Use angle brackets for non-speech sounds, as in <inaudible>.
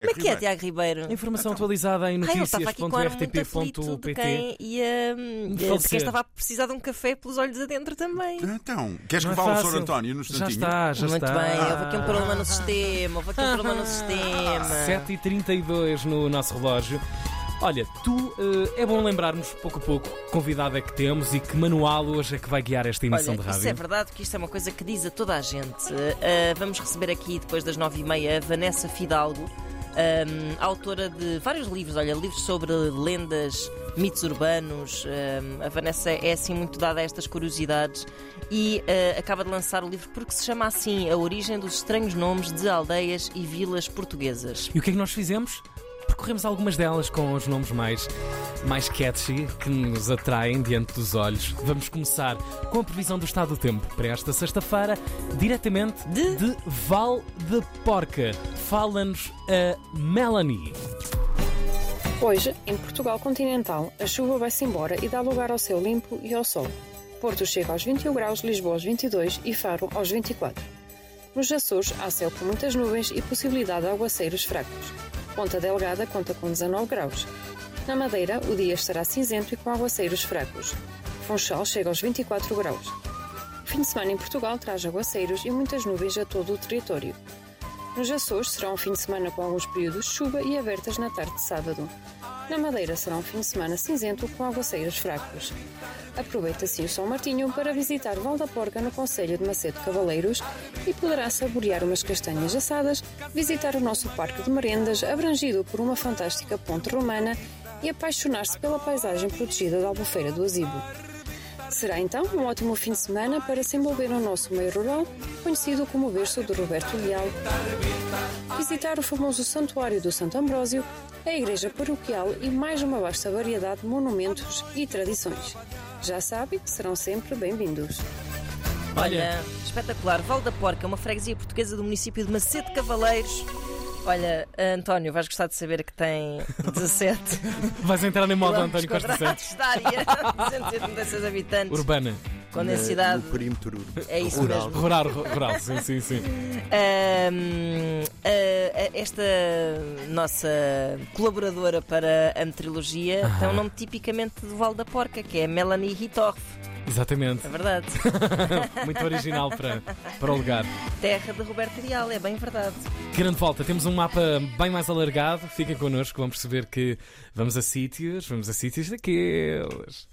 Como é que é, Tiago Ribeiro? Informação atualizada em muito notícias.rtp.pt. quem ia, hum, de quem estava a precisar de um café pelos olhos adentro também. Então, queres que é fale o fácil. Sr. António no Já instantinho? está, já muito está. bem, houve aqui um problema no sistema, houve aqui um problema no sistema. <laughs> 7h32 no nosso relógio. Olha, tu eh, é bom lembrarmos pouco a pouco que convidado é que temos e que manual hoje é que vai guiar esta emissão Olha, de rádio. isso é verdade que isto é uma coisa que diz a toda a gente. Uh, vamos receber aqui, depois das nove e meia, a Vanessa Fidalgo, um, autora de vários livros, olha, livros sobre lendas, mitos urbanos. Um, a Vanessa é assim muito dada a estas curiosidades e uh, acaba de lançar o livro porque se chama assim A Origem dos Estranhos Nomes de Aldeias e Vilas Portuguesas. E o que é que nós fizemos? Percorremos algumas delas com os nomes mais, mais catchy que nos atraem diante dos olhos. Vamos começar com a previsão do estado do tempo para esta sexta-feira, diretamente De? de Val de Porca. Fala-nos a Melanie. Hoje, em Portugal continental, a chuva vai-se embora e dá lugar ao céu limpo e ao sol. Porto chega aos 21 graus, Lisboa aos 22 e Faro aos 24. Nos Açores, há céu com muitas nuvens e possibilidade de aguaceiros fracos. Ponta Delgada conta com 19 graus. Na Madeira, o dia estará cinzento e com aguaceiros fracos. Funchal chega aos 24 graus. Fim de semana em Portugal traz aguaceiros e muitas nuvens a todo o território. Nos Açores será um fim de semana com alguns períodos de chuva e abertas na tarde de sábado. Na Madeira será um fim de semana cinzento com aguaceiros fracos. Aproveita assim o São Martinho para visitar Val da Porca no Conselho de Macedo Cavaleiros e poderá saborear umas castanhas assadas, visitar o nosso parque de merendas abrangido por uma fantástica ponte romana e apaixonar-se pela paisagem protegida da Albufeira do Azibo. Será então um ótimo fim de semana para se envolver no nosso meio rural, conhecido como o berço de Roberto Leal. Visitar o famoso Santuário do Santo Ambrósio, a Igreja Paroquial e mais uma vasta variedade de monumentos e tradições. Já sabe, serão sempre bem-vindos. Olha, espetacular. Val da Porca, uma freguesia portuguesa do município de Macedo Cavaleiros. Olha, António, vais gostar de saber que tem <laughs> 17 Vais entrar em modo António Costa Santos. área, 276 <laughs> habitantes, Urbana. Com Na- densidade. No perímetro <laughs> É isso rural. mesmo. Rural, ru- rural, sim, sim, sim. <laughs> A- a- esta nossa colaboradora para a meteorologia tem um nome tipicamente do Val da Porca, que é Melanie Hitorf. Exatamente. É verdade. <laughs> Muito original para, para o lugar. Terra de Roberto Leal, é bem verdade. Grande volta, temos um mapa bem mais alargado. Fiquem connosco, vamos perceber que vamos a sítios, vamos a sítios daqueles.